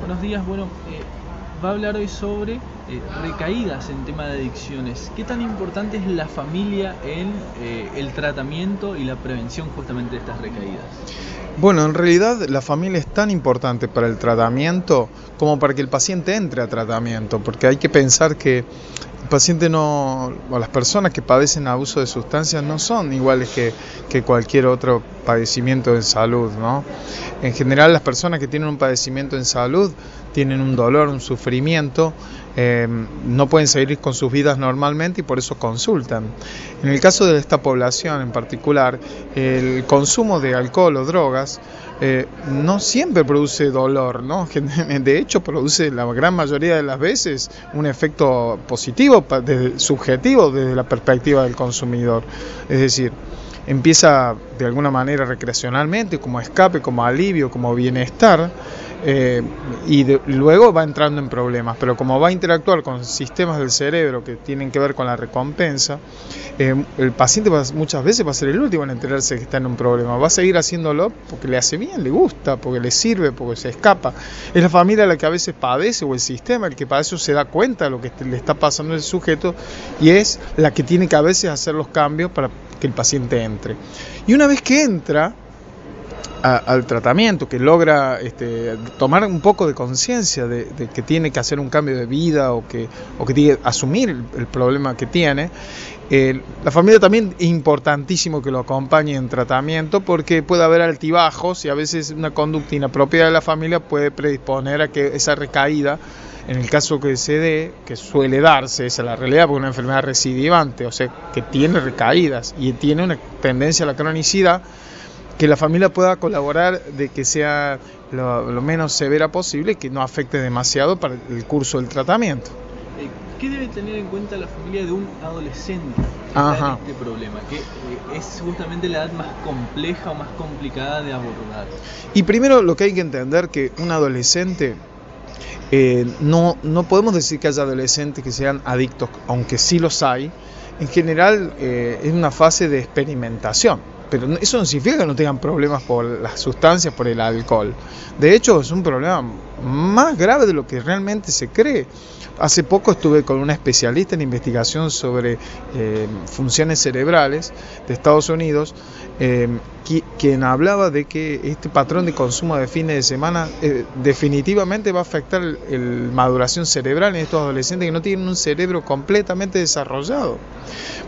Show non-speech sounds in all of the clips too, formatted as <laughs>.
buenos días. Bueno, eh, va a hablar hoy sobre eh, recaídas en tema de adicciones. ¿Qué tan importante es la familia en eh, el tratamiento y la prevención justamente de estas recaídas? Bueno, en realidad la familia es tan importante para el tratamiento como para que el paciente entre a tratamiento, porque hay que pensar que el paciente no, o las personas que padecen abuso de sustancias no son iguales que, que cualquier otro padecimiento en salud, ¿no? En general las personas que tienen un padecimiento en salud tienen un dolor, un sufrimiento, eh, no pueden seguir con sus vidas normalmente y por eso consultan. En el caso de esta población en particular, el consumo de alcohol o drogas eh, no siempre produce dolor, ¿no? <laughs> De hecho, produce la gran mayoría de las veces un efecto positivo, subjetivo desde la perspectiva del consumidor. Es decir, empieza de alguna manera recreacionalmente, como escape, como alivio, como bienestar, eh, y luego va entrando en problemas. Pero como va a interactuar con sistemas del cerebro que tienen que ver con la recompensa, eh, el paciente muchas veces va a ser el último en enterarse que está en un problema. Va a seguir haciéndolo porque le hace bien, le gusta, porque le sirve, porque se escapa. Es la familia la que a veces padece o el sistema el que para eso se da cuenta de lo que le está pasando al sujeto y es la que tiene que a veces hacer los cambios para que el paciente entre. Y una vez que entra, al tratamiento, que logra este, tomar un poco de conciencia de, que tiene que hacer un cambio de vida o que, o que tiene que asumir el, problema que tiene, eh, la familia también es importantísimo que lo acompañe en tratamiento porque puede haber altibajos y a veces una conducta inapropiada de la familia puede predisponer a que esa recaída en el caso que se dé, que suele darse, esa es la realidad, porque una enfermedad recidivante, o sea, que tiene recaídas y tiene una tendencia a la cronicidad, que la familia pueda colaborar de que sea lo, menos severa posible y que no afecte demasiado para el curso del tratamiento. Eh, ¿Qué debe tener en cuenta la familia de un adolescente que este problema? Que eh, es justamente la edad más compleja o más complicada de abordar. Y primero lo que hay que entender que un adolescente eh, no, no podemos decir que haya adolescentes que sean adictos, aunque sí los hay. En general es una fase de experimentación pero eso no significa que no tengan problemas por las sustancias, por el alcohol. De hecho, es un problema más grave de lo que realmente se cree. Hace poco estuve con una especialista en investigación sobre eh, funciones cerebrales de Estados Unidos, eh, quien hablaba de que este patrón de consumo de fines de semana eh, definitivamente va a afectar la maduración cerebral en estos adolescentes que no tienen un cerebro completamente desarrollado.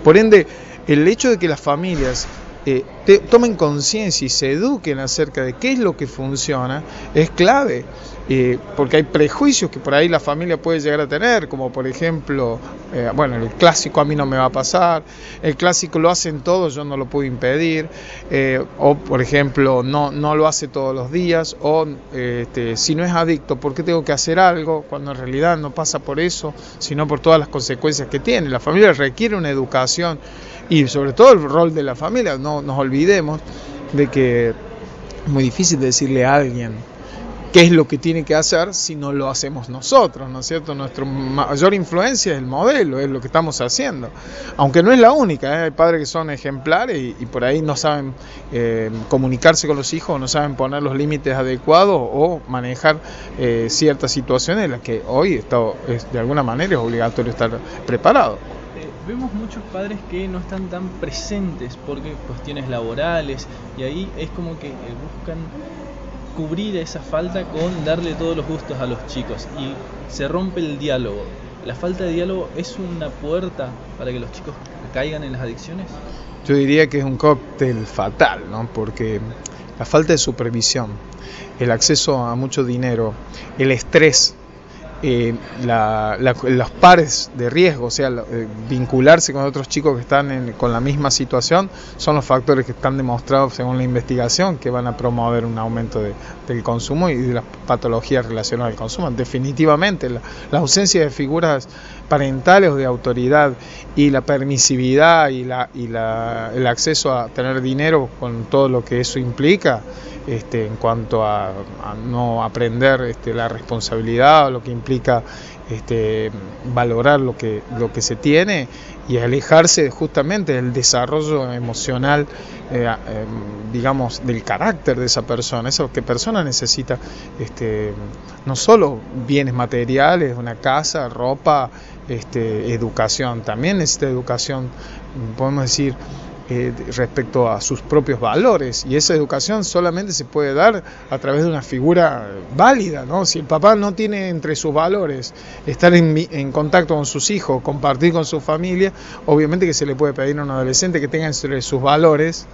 Por ende, el hecho de que las familias eh, tomen conciencia y se eduquen acerca de qué es lo que funciona es clave, eh, porque hay prejuicios que por ahí la familia puede llegar a tener, como por ejemplo, eh, bueno, el clásico a mí no me va a pasar, el clásico lo hacen todos, yo no lo puedo impedir, o por ejemplo, no, no lo hace todos los días, o este, si no es adicto, ¿por qué tengo que hacer algo cuando en realidad no pasa por eso, sino por todas las consecuencias que tiene? La familia requiere una educación y sobre todo el rol de la familia. No nos olvidemos de que es muy difícil decirle a alguien qué es lo que tiene que hacer si no lo hacemos nosotros, ¿no es cierto? Nuestra mayor influencia es el modelo, es lo que estamos haciendo. Aunque no es la única, ¿eh? hay padres que son ejemplares y, por ahí no saben eh, comunicarse con los hijos, no saben poner los límites adecuados o manejar eh, ciertas situaciones en las que hoy está, es, de alguna manera es obligatorio estar preparado vemos muchos padres que no están tan presentes porque cuestiones laborales y ahí es como que eh, buscan cubrir esa falta con darle todos los gustos a los chicos y se rompe el diálogo. ¿La falta de diálogo es una puerta para que los chicos caigan en las adicciones? Yo diría que es un cóctel fatal, ¿no? Porque la falta de supervisión, el acceso a mucho dinero, el estrés eh, los pares de riesgo, o sea, eh, vincularse con otros chicos que están con la misma situación, son los factores que están demostrados según la investigación que van a promover un aumento del consumo y de las patologías relacionadas al consumo. Definitivamente, la, ausencia de figuras parentales o de autoridad y la permisividad y, la, y el acceso a tener dinero con todo lo que eso implica este, en cuanto a, no aprender este, la responsabilidad, lo que implica este, valorar lo que, lo que se tiene y alejarse justamente del desarrollo emocional, eh, em, digamos, del carácter de esa persona. Que persona necesita este, no solo bienes materiales, una casa, ropa, este, educación, también necesita educación, podemos decir, eh, respecto a sus propios valores y esa educación solamente se puede dar a través de una figura válida, ¿no? Si el papá no tiene entre sus valores estar en, contacto con sus hijos, compartir con su familia, obviamente que se le puede pedir a un adolescente que tenga entre sus valores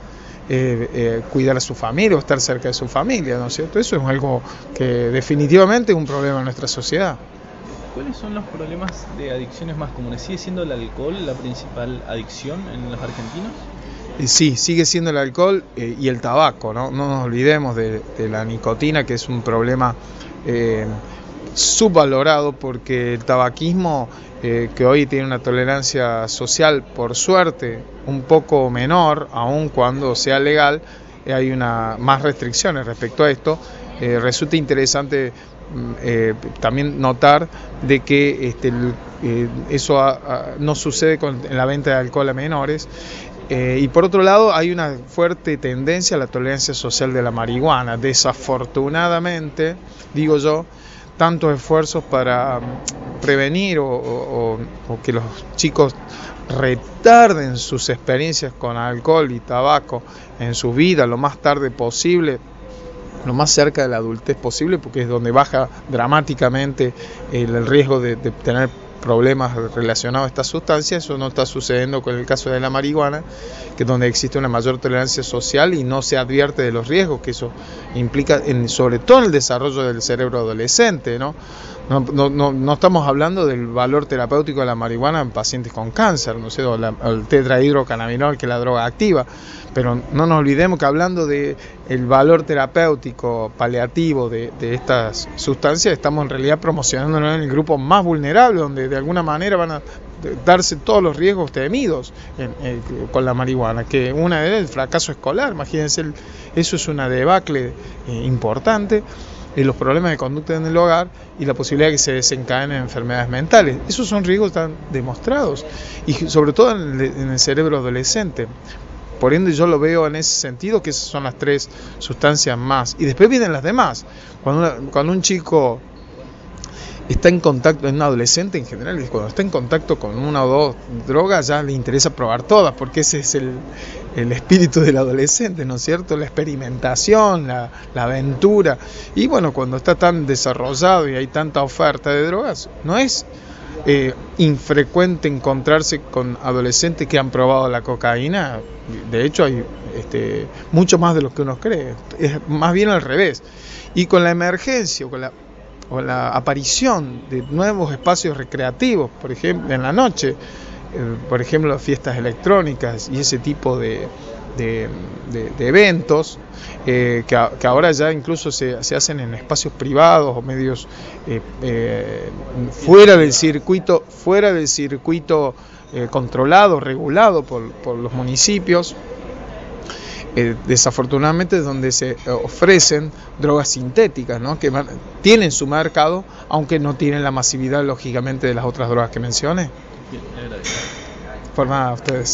eh, eh, cuidar a su familia o estar cerca de su familia, ¿no es cierto? Eso es algo que definitivamente es un problema en nuestra sociedad. ¿Cuáles son los problemas de adicciones más comunes? ¿Sigue siendo el alcohol la principal adicción en los argentinos? Eh, sí, sigue siendo el alcohol eh, y el tabaco, ¿no? No nos olvidemos de, la nicotina, que es un problema eh, subvalorado porque el tabaquismo, que hoy tiene una tolerancia social, por suerte, un poco menor, aun cuando sea legal, hay una, más restricciones respecto a esto. resulta interesante eh, también notar de que este, eh, eso no sucede con, en la venta de alcohol a menores. Eh, y por otro lado, hay una fuerte tendencia a la tolerancia social de la marihuana. Desafortunadamente, digo yo, tantos esfuerzos para mm, prevenir o que los chicos retarden sus experiencias con alcohol y tabaco en su vida lo más tarde posible lo más cerca de la adultez posible, porque es donde baja dramáticamente el, riesgo de, tener problemas relacionados a esta sustancia. Eso no está sucediendo con el caso de la marihuana, que es donde existe una mayor tolerancia social y no se advierte de los riesgos que eso implica, en, sobre todo el desarrollo del cerebro adolescente, ¿no? No, no, no, estamos hablando del valor terapéutico de la marihuana en pacientes con cáncer, no sé, o, el tetrahidrocannabinol, que es la droga activa, pero no nos olvidemos que hablando de el valor terapéutico paliativo de, estas sustancias, estamos en realidad promocionándonos en el grupo más vulnerable, donde de alguna manera van a darse todos los riesgos temidos con la marihuana, que una es el fracaso escolar, imagínense, eso es una debacle eh, importante y los problemas de conducta en el hogar y la posibilidad de que se desencadenen enfermedades mentales. Esos son riesgos tan demostrados y sobre todo en el, cerebro adolescente. Por ende yo lo veo en ese sentido que esas son las tres sustancias más. Y después vienen las demás. Cuando, cuando un chico está en contacto, en un adolescente en general, cuando está en contacto con una o dos drogas ya le interesa probar todas, porque ese es el, espíritu del adolescente, ¿no es cierto? La experimentación, la, aventura. Y bueno, cuando está tan desarrollado y hay tanta oferta de drogas, no es eh, infrecuente encontrarse con adolescentes que han probado la cocaína. De hecho, hay este, mucho más de lo que uno cree. Es más bien al revés. Y con la emergencia, con la o la aparición de nuevos espacios recreativos, por ejemplo, en la noche, eh, por ejemplo, fiestas electrónicas y ese tipo de, de, eventos eh, que, ahora ya incluso se, se, hacen en espacios privados o medios eh, fuera del circuito, fuera del circuito controlado, regulado por, por los municipios. Eh, desafortunadamente donde se eh, ofrecen drogas sintéticas, ¿no? que tienen su mercado, aunque no tienen la masividad lógicamente de las otras drogas que mencioné. Por nada, ustedes.